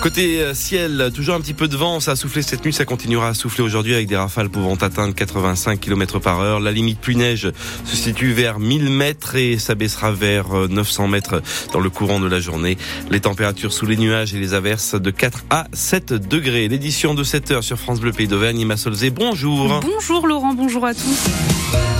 Côté euh, ciel, toujours un petit peu de vent, ça a soufflé cette nuit, ça continuera à souffler aujourd'hui avec des rafales pouvant atteindre 85 km par heure. La limite pluie-neige se situe vers 1000 mètres et ça baissera vers 900 euh, mètres dans le courant de la journée. Les températures sous les nuages et les averses de 4 à 7 degrés. L'édition de 7 heures sur France Bleu Pays d'Auvergne, Ima bonjour. Bonjour Laurent, bonjour à tous.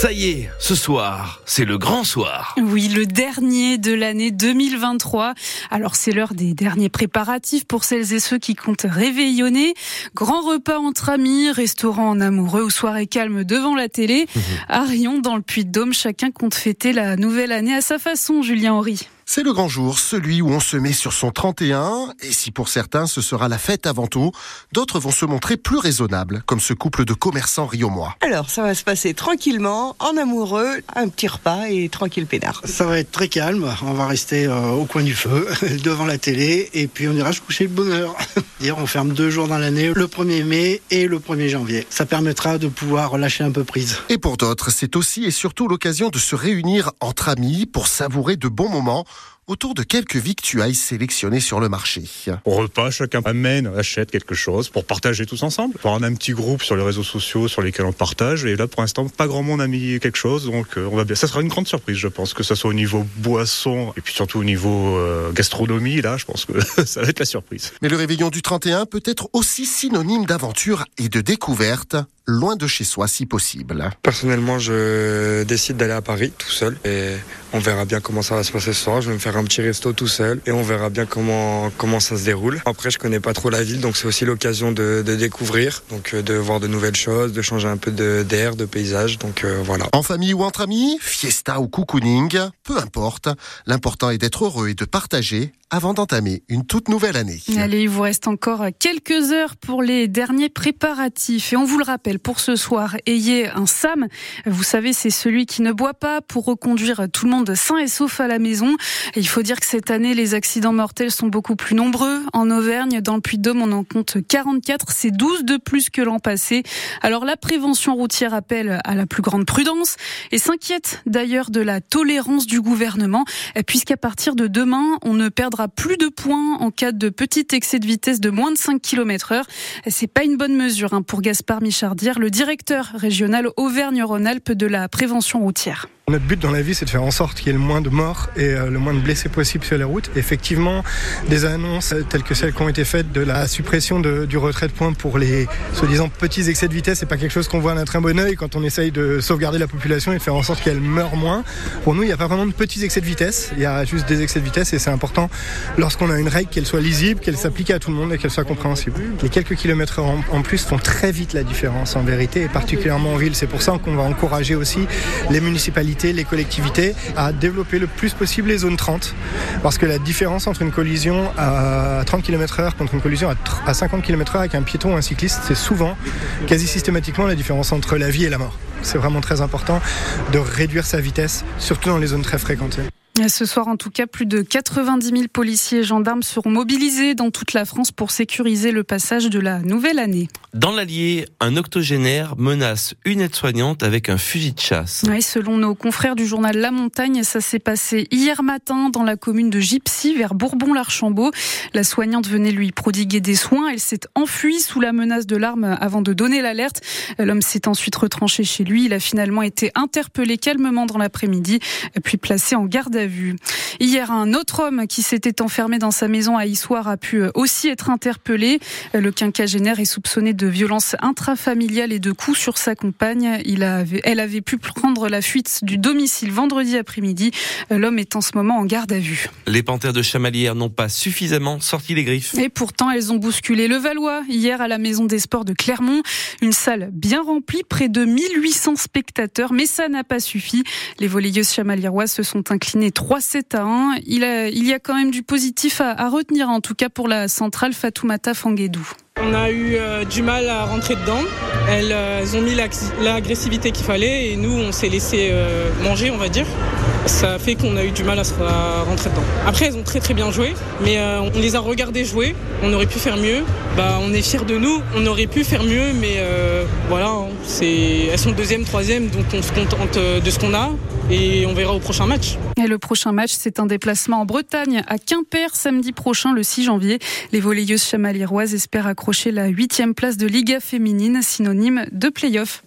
Ça y est, ce soir, c'est le grand soir. Oui, le dernier de l'année 2023. Alors c'est l'heure des derniers préparatifs pour celles et ceux qui comptent réveillonner. Grand repas entre amis, restaurant en amoureux ou soirée calme devant la télé. Mmh. À Rion, dans le Puy-de-Dôme, chacun compte fêter la nouvelle année à sa façon, Julien Horry. C'est le grand jour, celui où on se met sur son 31, et si pour certains ce sera la fête avant tout, d'autres vont se montrer plus raisonnables, comme ce couple de commerçants riomois. Alors, ça va se passer tranquillement, en amoureux, un petit repas et tranquille pédard. Ça va être très calme, on va rester euh, au coin du feu, devant la télé, et puis on ira se coucher de bonheur. Dire, on ferme deux jours dans l'année, le 1er mai et le 1er janvier. Ça permettra de pouvoir lâcher un peu prise. Et pour d'autres, c'est aussi et surtout l'occasion de se réunir entre amis pour savourer de bons moments autour de quelques victuailles sélectionnées sur le marché. Au repas, chacun amène, achète quelque chose pour partager tous ensemble. On a un petit groupe sur les réseaux sociaux sur lesquels on partage. Et là, pour l'instant, pas grand monde a mis quelque chose. Donc, euh, on va bien. Ça sera une grande surprise, je pense, que ce soit au niveau boisson et puis surtout au niveau euh, gastronomie. Là, je pense que ça va être la surprise. Mais le réveillon du 31 peut être aussi synonyme d'aventure et de découverte loin de chez soi si possible. Personnellement, je décide d'aller à Paris tout seul et on verra bien comment ça va se passer ce soir. Je vais me faire un petit resto tout seul et on verra bien comment, comment ça se déroule. Après, je connais pas trop la ville, donc c'est aussi l'occasion de, de, découvrir, donc euh, de voir de nouvelles choses, de changer un peu d'air, de, de, paysage. Donc euh, voilà. En famille ou entre amis, fiesta ou cocooning, peu importe. L'important est d'être heureux et de partager avant d'entamer une toute nouvelle année. Allez, il vous reste encore quelques heures pour les derniers préparatifs. Et on vous le rappelle, pour ce soir, ayez un SAM. Vous savez, c'est celui qui ne boit pas pour reconduire tout le monde sain et sauf à la maison. Il faut dire que cette année, les accidents mortels sont beaucoup plus nombreux. En Auvergne, dans le Puy-de-Dôme, on en compte 44. C'est 12 de plus que l'an passé. Alors la prévention routière appelle à la plus grande prudence et s'inquiète d'ailleurs de la tolérance du gouvernement, puisqu'à partir de demain, on ne perdra plus de points en cas de petit excès de vitesse de moins de 5 km heure. C'est pas une bonne mesure hein, pour Gaspard Le directeur régional Auvergne-Rhône-Alpes de la prévention routière. Notre but dans la vie, c'est de faire en sorte qu'il y ait le moins de morts et euh, le moins de blessés possible sur les routes. Effectivement, des annonces telles que celles qui ont été faites de la suppression du retrait de points pour les soi-disant petits excès de vitesse, c'est pas quelque chose qu'on voit d'un très bon oeil quand on essaye de sauvegarder la population et de faire en sorte qu'elle meure moins. Pour nous, il n'y a pas vraiment de petits excès de vitesse, il y a juste des excès de vitesse et c'est important lorsqu'on a une règle qu'elle soit lisible, qu'elle s'applique à tout le monde et qu'elle soit compréhensible. Les quelques kilomètres en plus font très vite la différence en vérité et particulièrement en ville. C'est pour ça qu'on va encourager aussi les municipalités les collectivités à développer le plus possible les zones 30. Parce que la différence entre une collision à 30 km h contre une collision à 50 km h avec un piéton ou un cycliste, c'est souvent, quasi systématiquement, la différence entre la vie et la mort. C'est vraiment très important de réduire sa vitesse, surtout dans les zones très fréquentées. Ce soir, en tout cas, plus de 90 000 policiers et gendarmes seront mobilisés dans toute la France pour sécuriser le passage de la nouvelle année. Dans l'Allier, un octogénaire menace une aide-soignante avec un fusil de chasse. Oui, selon nos confrères du journal La Montagne, ça s'est passé hier matin dans la commune de Gypsy, vers Bourbon-l'Archambault. La soignante venait lui prodiguer des soins. Elle s'est enfuie sous la menace de l'arme avant de donner l'alerte. L'homme s'est ensuite retranché chez lui. Il a finalement été interpellé calmement dans l'après-midi, puis placé en garde à vue. Hier, un autre homme qui s'était enfermé dans sa maison à Issoire a pu aussi être interpellé. Le quinquagénaire est soupçonné de violence intrafamiliale et de coups sur sa compagne. Il avait, elle avait pu prendre la fuite du domicile vendredi après-midi. L'homme est en ce moment en garde à vue. Les panthères de Chamalières n'ont pas suffisamment sorti les griffes. Et pourtant, elles ont bousculé le Valois hier à la Maison des Sports de Clermont. Une salle bien remplie, près de 1800 spectateurs, mais ça n'a pas suffi. Les volleyeuses chamaliéroises se sont inclinées 3-7 à 1. Il, y a quand même du positif à, retenir, en tout cas pour la centrale Fatoumata Fanguedou. On a eu euh, du mal à rentrer dedans. Elles, euh, ont mis l'agressivité qu'il fallait et nous, on s'est laissé euh, manger, on va dire. Ça fait qu'on a eu du mal à se rentrer dedans. Après, elles ont très très bien joué, mais euh, on les a regardées jouer. On aurait pu faire mieux. Bah, on est fiers de nous. On aurait pu faire mieux, mais euh, voilà, hein. c'est elles sont deuxième, troisième, donc on se contente de ce qu'on a et on verra au prochain match. Le prochain match, c'est un déplacement en Bretagne à Quimper samedi prochain, le 6 janvier. Les volleyeuses chamaliroises espèrent accrocher la huitième place de Liga féminine, synonyme de play-off.